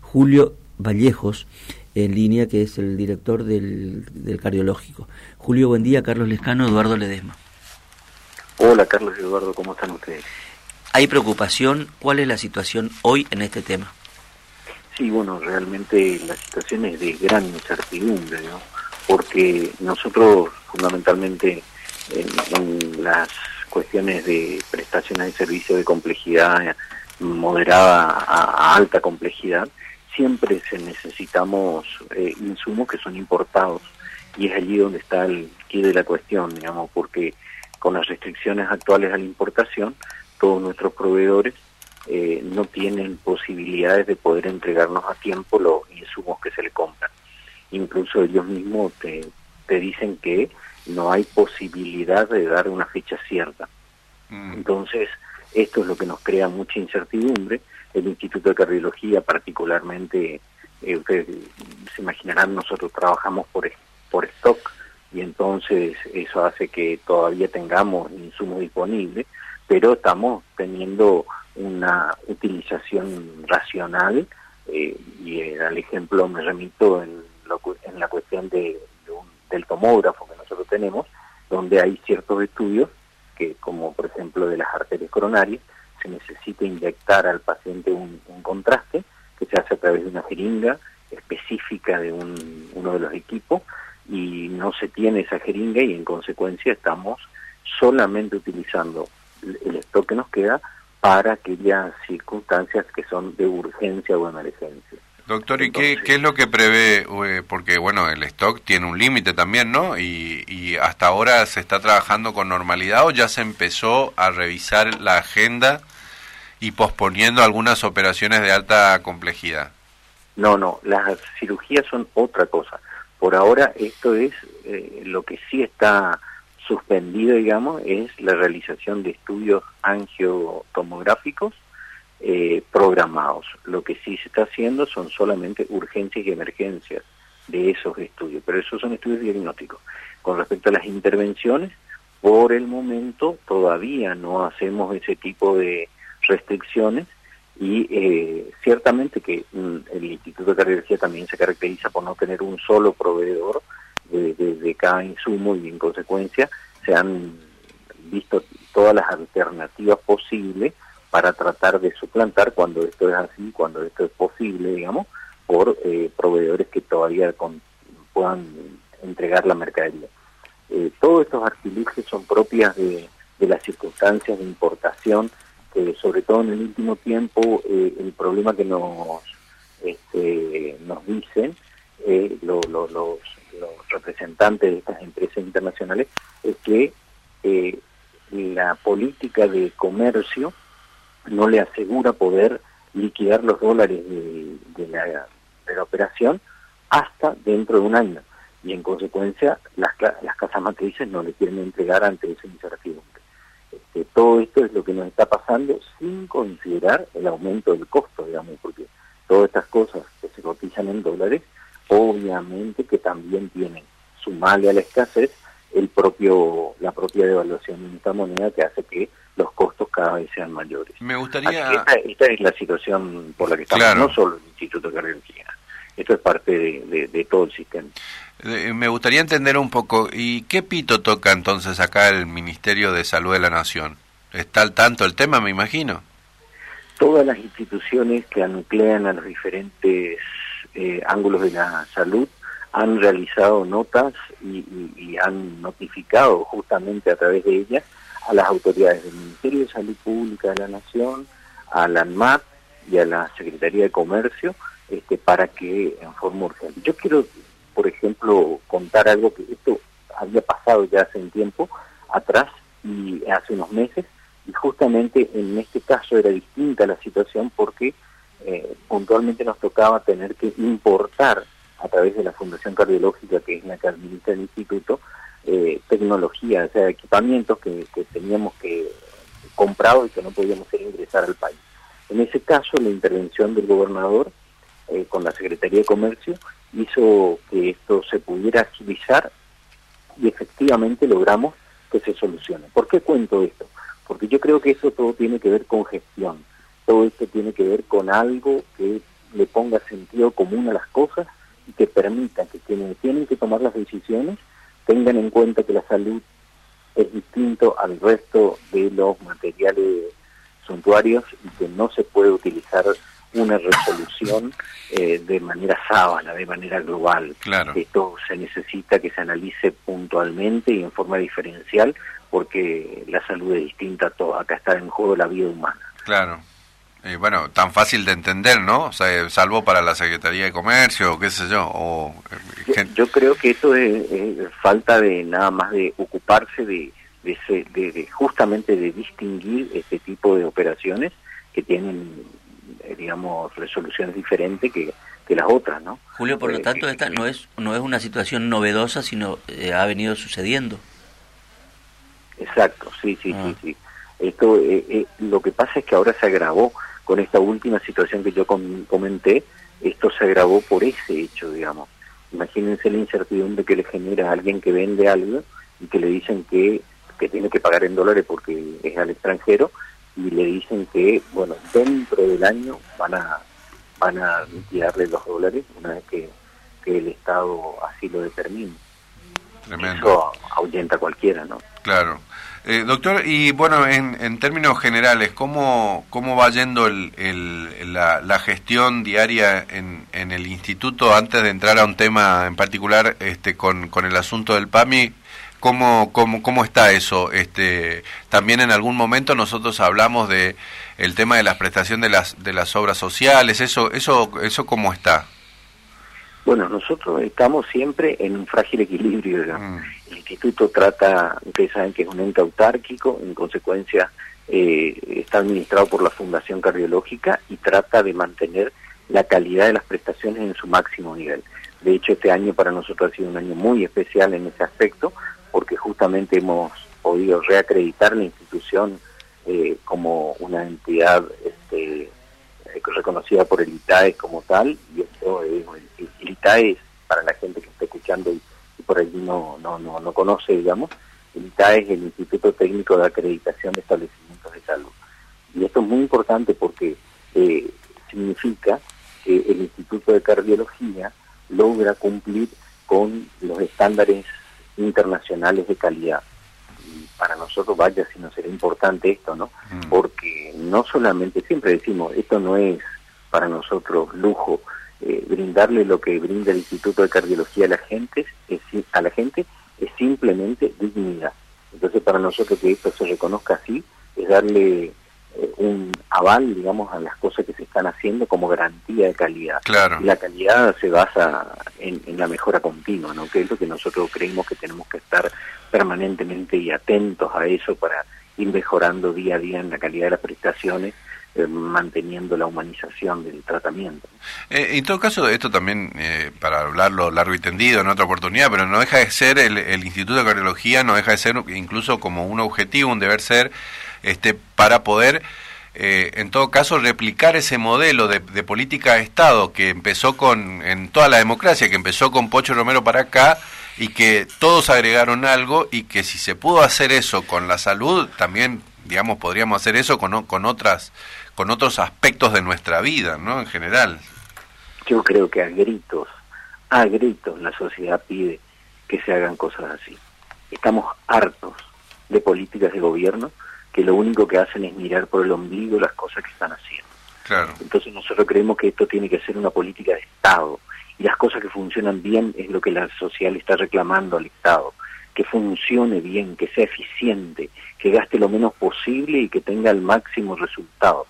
Julio Vallejos en línea, que es el director del, cardiológico. Julio, buen día. Carlos Lescano, Eduardo Ledesma. Hola, Carlos y Eduardo, ¿cómo están ustedes? ¿Hay preocupación? ¿Cuál es la situación hoy en este tema? Sí, bueno, realmente la situación es de gran incertidumbre, ¿no? Porque nosotros, fundamentalmente, en las cuestiones de prestaciones de servicio de complejidad moderada a, alta complejidad, siempre se necesitamos eh, insumos que son importados y es allí donde está el quid de la cuestión, digamos, porque con las restricciones actuales a la importación, todos nuestros proveedores eh, no tienen posibilidades de poder entregarnos a tiempo los insumos que se le compran. Incluso ellos mismos te, te dicen que no hay posibilidad de dar una fecha cierta. Mm. Entonces, esto es lo que nos crea mucha incertidumbre. El Instituto de Cardiología particularmente, eh, ustedes se imaginarán, nosotros trabajamos por, por stock y entonces eso hace que todavía tengamos insumos disponibles, pero estamos teniendo una utilización racional eh, y eh, al ejemplo me remito en, en la cuestión de, del tomógrafo que nosotros tenemos, donde hay ciertos estudios que, como por ejemplo de las arterias coronarias, se necesita inyectar al paciente un, contraste que se hace a través de una jeringa específica de uno de los equipos y no se tiene esa jeringa y en consecuencia estamos solamente utilizando el stock que nos queda para aquellas circunstancias que son de urgencia o emergencia. Doctor, ¿y qué, qué, es lo que prevé? Porque, bueno, el stock tiene un límite también, ¿no? Y, y, hasta ahora se está trabajando con normalidad o ya se empezó a revisar la agenda y posponiendo algunas operaciones de alta complejidad. No, no, las cirugías son otra cosa. Por ahora esto es eh, lo que sí está suspendido, digamos, es la realización de estudios angiotomográficos eh, programados. Lo que sí se está haciendo son solamente urgencias y emergencias de esos estudios, pero esos son estudios diagnósticos. Con respecto a las intervenciones, por el momento todavía no hacemos ese tipo de restricciones y eh, ciertamente que mm, el Instituto de Cardiología también se caracteriza por no tener un solo proveedor de, de cada insumo y en consecuencia se han visto todas las alternativas posibles para tratar de suplantar cuando esto es así, cuando esto es posible, digamos, por eh, proveedores que todavía puedan entregar la mercadería. Eh, todos estos artilugios son propias de, las circunstancias de importación, que sobre todo en el último tiempo eh, el problema que nos, este, nos dicen los, los representantes de estas empresas internacionales es que la política de comercio no le asegura poder liquidar los dólares de, la, operación hasta dentro de un año. Y en consecuencia, las, las casas matrices no le quieren entregar ante esa incertidumbre. Este, todo esto es lo que nos está pasando sin considerar el aumento del costo, digamos, porque todas estas cosas que se cotizan en dólares, obviamente que también tienen, sumarle a la escasez, el propio la propia devaluación de esta moneda que hace que los costos cada vez sean mayores. Me gustaría... Esta, es la situación por la que estamos, no solo el Instituto de Cardiología, esto es parte de, todo el sistema. me gustaría entender un poco, ¿y qué pito toca entonces acá el Ministerio de Salud de la Nación? ¿Está al tanto el tema, me imagino? Todas las instituciones que anuclean a los diferentes eh, ángulos de la salud han realizado notas y, han notificado justamente a través de ellas a las autoridades del Ministerio de Salud Pública de la Nación, a la ANMAT y a la Secretaría de Comercio este, para que en forma urgente. Yo quiero, por ejemplo, contar algo que esto había pasado ya hace un tiempo atrás y hace unos meses y justamente en este caso era distinta la situación porque eh, puntualmente nos tocaba tener que importar a través de la Fundación Cardiológica, que es la que administra el instituto, eh, tecnología, o sea, equipamientos que, teníamos que comprado y que no podíamos ingresar al país. En ese caso, la intervención del gobernador eh, con la Secretaría de Comercio hizo que esto se pudiera agilizar y efectivamente logramos que se solucione. ¿Por qué cuento esto? Porque yo creo que eso todo tiene que ver con gestión, todo esto tiene que ver con algo que le ponga sentido común a las cosas y que permita que quienes tienen que tomar las decisiones tengan en cuenta que la salud es distinto al resto de los materiales suntuarios y que no se puede utilizar una resolución eh, de manera sábana, de manera global. Claro. Esto se necesita que se analice puntualmente y en forma diferencial porque la salud es distinta a todo. Acá está en juego la vida humana. Claro. Eh, bueno, tan fácil de entender, ¿no? O sea, salvo para la Secretaría de Comercio, qué sé yo. O, eh, yo, creo que esto es, falta de nada más de ocuparse de, de, de, justamente de distinguir este tipo de operaciones que tienen, eh, digamos, resoluciones diferentes que, que las otras, ¿no? Julio, por lo tanto, esta no es no es una situación novedosa, sino ha venido sucediendo. Exacto, sí, sí, sí, ah. sí. Esto, lo que pasa es que ahora se agravó con esta última situación que yo comenté, esto se agravó por ese hecho, digamos. Imagínense la incertidumbre que le genera a alguien que vende algo y que le dicen que, que tiene que pagar en dólares porque es al extranjero y le dicen que, bueno, dentro del año van a van a liquidarle los dólares una vez que, que el Estado así lo determine. Eso ahuyenta a cualquiera, ¿no? Claro. Eh, doctor, y bueno, en, en, términos generales, ¿cómo, cómo va yendo el, la, gestión diaria en, en, el instituto antes de entrar a un tema en particular este, con, con el asunto del PAMI? ¿Cómo, cómo, ¿Cómo está eso? Este, también en algún momento nosotros hablamos de el tema de la prestación de las, de las obras sociales, eso, eso, eso ¿cómo está? Bueno, nosotros estamos siempre en un frágil equilibrio. Mm. El instituto trata, ustedes saben que es un ente autárquico, en consecuencia eh, está administrado por la Fundación Cardiológica y trata de mantener la calidad de las prestaciones en su máximo nivel. De hecho, este año para nosotros ha sido un año muy especial en ese aspecto, porque justamente hemos podido reacreditar la institución eh, como una entidad este, reconocida por el ITAE como tal, y esto es, el ITAE para la gente que está escuchando y, por allí no, no, no, no conoce, digamos, el ITAE es el Instituto Técnico de Acreditación de Establecimientos de Salud. Y esto es muy importante porque eh, significa que el Instituto de Cardiología logra cumplir con los estándares internacionales de calidad para nosotros, vaya si no será importante esto, ¿no? Mm. Porque no solamente, siempre decimos, esto no es para nosotros lujo, eh, brindarle lo que brinda el Instituto de Cardiología a la gente, es, a la gente es simplemente dignidad. Entonces para nosotros que esto se reconozca así, es darle eh, un aval, digamos, a las cosas que se están haciendo como garantía de calidad. Claro. Y la calidad se basa en, en, la mejora continua, ¿no? Que es lo que nosotros creemos que tenemos que estar permanentemente y atentos a eso para ir mejorando día a día en la calidad de las prestaciones eh, manteniendo la humanización del tratamiento. Eh, en todo caso, esto también, eh, para hablarlo largo y tendido en otra oportunidad, pero no deja de ser, el, el, Instituto de Cardiología no deja de ser incluso como un objetivo, un deber ser, este para poder, en todo caso, replicar ese modelo de, de, política de Estado que empezó con, en toda la democracia, que empezó con Pocho Romero para acá, y que todos agregaron algo y que si se pudo hacer eso con la salud, también, digamos, podríamos hacer eso con, con otras con otros aspectos de nuestra vida, ¿no? En general. Yo creo que a gritos, a gritos la sociedad pide que se hagan cosas así. Estamos hartos de políticas de gobierno que lo único que hacen es mirar por el ombligo las cosas que están haciendo. Claro. Entonces nosotros creemos que esto tiene que ser una política de Estado, y las cosas que funcionan bien es lo que la sociedad está reclamando al Estado, que funcione bien, que sea eficiente, que gaste lo menos posible y que tenga el máximo resultado.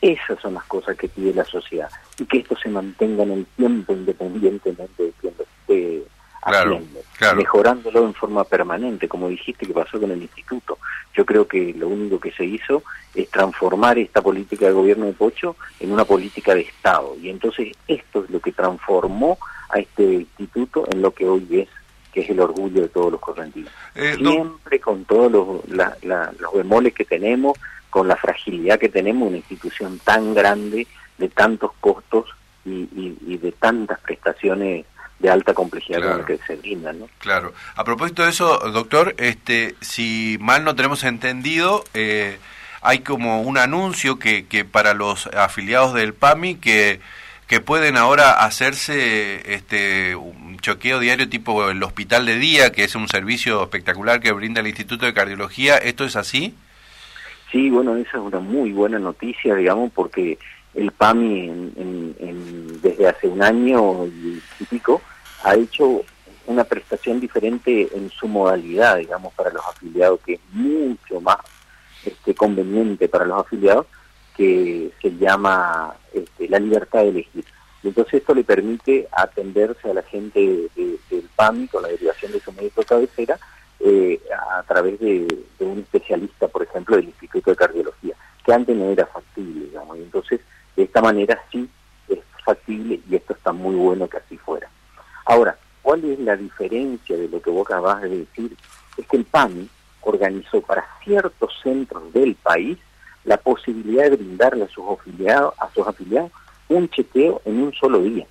Esas son las cosas que pide la sociedad y que esto se mantenga en el tiempo independientemente de quién lo esté haciendo, mejorándolo en forma permanente, como dijiste que pasó con el instituto. Yo creo que lo único que se hizo es transformar esta política de gobierno de Pocho en una política de Estado. Y entonces esto es lo que transformó a este instituto en lo que hoy es, que es el orgullo de todos los correntinos. Eh, Siempre con todos los, los bemoles que tenemos, con la fragilidad que tenemos, una institución tan grande, de tantos costos y, y de tantas prestaciones de alta complejidad con la que se brindan. ¿no? Claro. A propósito de eso, doctor, este, si mal no tenemos entendido, eh, hay como un anuncio que, que para los afiliados del PAMI que que pueden ahora hacerse este un choqueo diario tipo el hospital de día, que es un servicio espectacular que brinda el Instituto de Cardiología. ¿Esto es así? Sí, bueno, esa es una muy buena noticia, digamos, porque el PAMI en, desde hace un año y, pico ha hecho una prestación diferente en su modalidad, digamos, para los afiliados, que es mucho más este, conveniente para los afiliados, que se llama este, la libertad de elegir. Entonces esto le permite atenderse a la gente del PAMI con la derivación de su médico cabecera eh, a través de, un especialista, por ejemplo, del Instituto de Cardiología, que antes no era factible, digamos. Y entonces, de esta manera sí es factible y esto está muy bueno que así fuera. Ahora, ¿cuál es la diferencia de lo que vos acabas de decir? Es que el PAMI organizó para ciertos centros del país la posibilidad de brindarle a sus afiliados, a sus afiliados un chequeo en un solo día.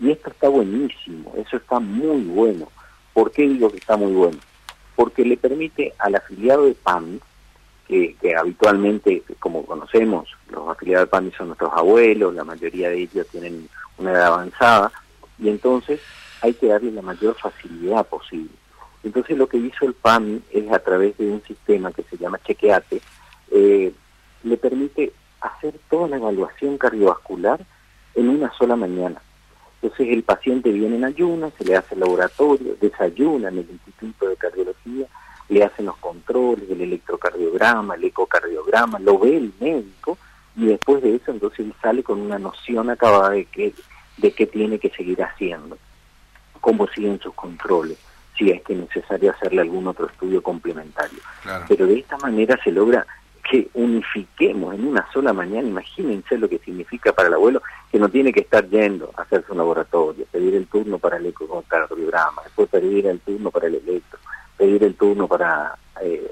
Y esto está buenísimo, eso está muy bueno. ¿Por qué digo que está muy bueno? porque le permite al afiliado de PAMI, que, habitualmente, como conocemos, los afiliados de PAMI son nuestros abuelos, la mayoría de ellos tienen una edad avanzada, y entonces hay que darle la mayor facilidad posible. Entonces lo que hizo el PAMI es a través de un sistema que se llama Chequeate, eh, le permite hacer toda la evaluación cardiovascular en una sola mañana. Entonces el paciente viene en ayunas, se le hace el laboratorio, desayuna en el Instituto de Cardiología, le hacen los controles, el electrocardiograma, el ecocardiograma, lo ve el médico y después de eso entonces él sale con una noción acabada de qué, de qué tiene que seguir haciendo, cómo siguen sus controles, si es que es necesario hacerle algún otro estudio complementario. Pero de esta manera se logra que unifiquemos en una sola mañana, imagínense lo que significa para el abuelo, que no tiene que estar yendo a hacerse un laboratorio, pedir el turno para el ecocardiograma, después pedir el turno para el electro, pedir el turno para eh,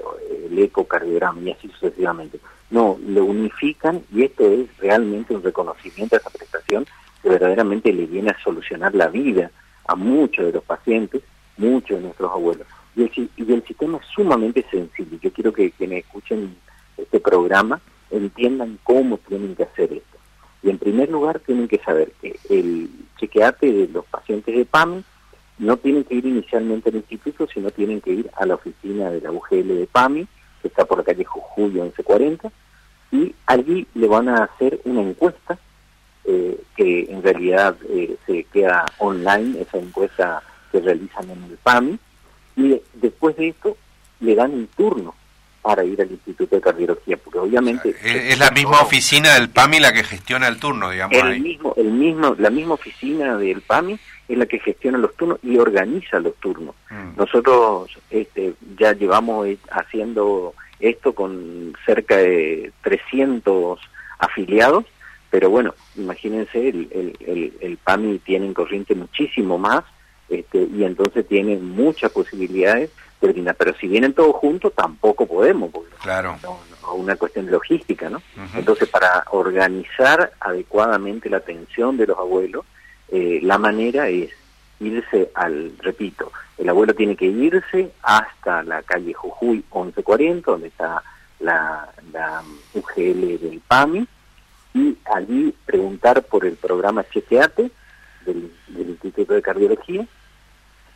el ecocardiograma y así sucesivamente. No, lo unifican y esto es realmente un reconocimiento a esa prestación que verdaderamente le viene a solucionar la vida a muchos de los pacientes, muchos de nuestros abuelos. Y el, y el sistema es sumamente sencillo. Yo quiero que quienes escuchen este programa entiendan cómo tienen que hacer esto. Y en primer lugar tienen que saber que el chequeate de los pacientes de PAMI no tienen que ir inicialmente al instituto, sino tienen que ir a la oficina de la UGL de PAMI, que está por la calle Jujuy 1140, y allí le van a hacer una encuesta eh, que en realidad eh, se queda online, esa encuesta que realizan en el PAMI, y después de esto le dan un turno para ir al Instituto de Cardiología, porque obviamente... es, la misma oficina del PAMI la que gestiona el turno, digamos. El mismo, el mismo, la misma oficina del PAMI es la que gestiona los turnos y organiza los turnos. Mm. Nosotros este, ya llevamos eh, haciendo esto con cerca de 300 afiliados, pero bueno, imagínense, el, el, el, PAMI tiene en corriente muchísimo más este, y entonces tiene muchas posibilidades pero si vienen todos juntos tampoco podemos, porque claro. una cuestión de logística, ¿no? Entonces, para organizar adecuadamente la atención de los abuelos, eh, la manera es irse al, repito, el abuelo tiene que irse hasta la calle Jujuy 1140, donde está la, la UGL del PAMI, y allí preguntar por el programa Chequeate del, Instituto de Cardiología,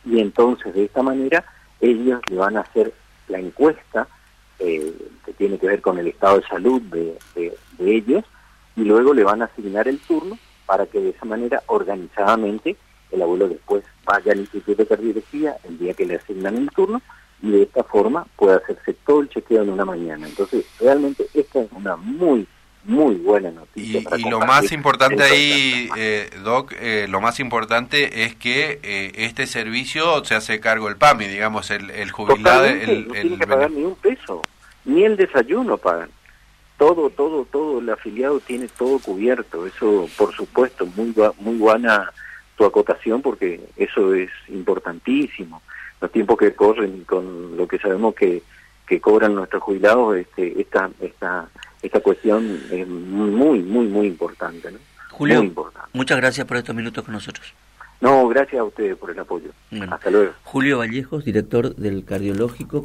y entonces de esta manera ellos le van a hacer la encuesta eh, que tiene que ver con el estado de salud de, ellos y luego le van a asignar el turno para que de esa manera organizadamente el abuelo después vaya al Instituto de Cardiología el día que le asignan el turno y de esta forma pueda hacerse todo el chequeo en una mañana. Entonces, realmente esta es una muy muy buena noticia. Y, lo más importante ahí, eh, Doc, eh, lo más importante es que eh, este servicio se hace cargo el PAMI, digamos, el, el jubilado. El, no tiene que pagar ni un peso, ni el desayuno pagan. Todo, todo, todo, el afiliado tiene todo cubierto. Eso, por supuesto, muy, muy buena tu acotación porque eso es importantísimo. Los tiempos que corren con lo que sabemos que, que cobran nuestros jubilados, este, esta, esta esta cuestión es muy, muy, muy importante. ¿no? Julio, muchas gracias por estos minutos con nosotros. No, gracias a ustedes por el apoyo. Hasta luego. Julio Vallejos, director del Cardiológico,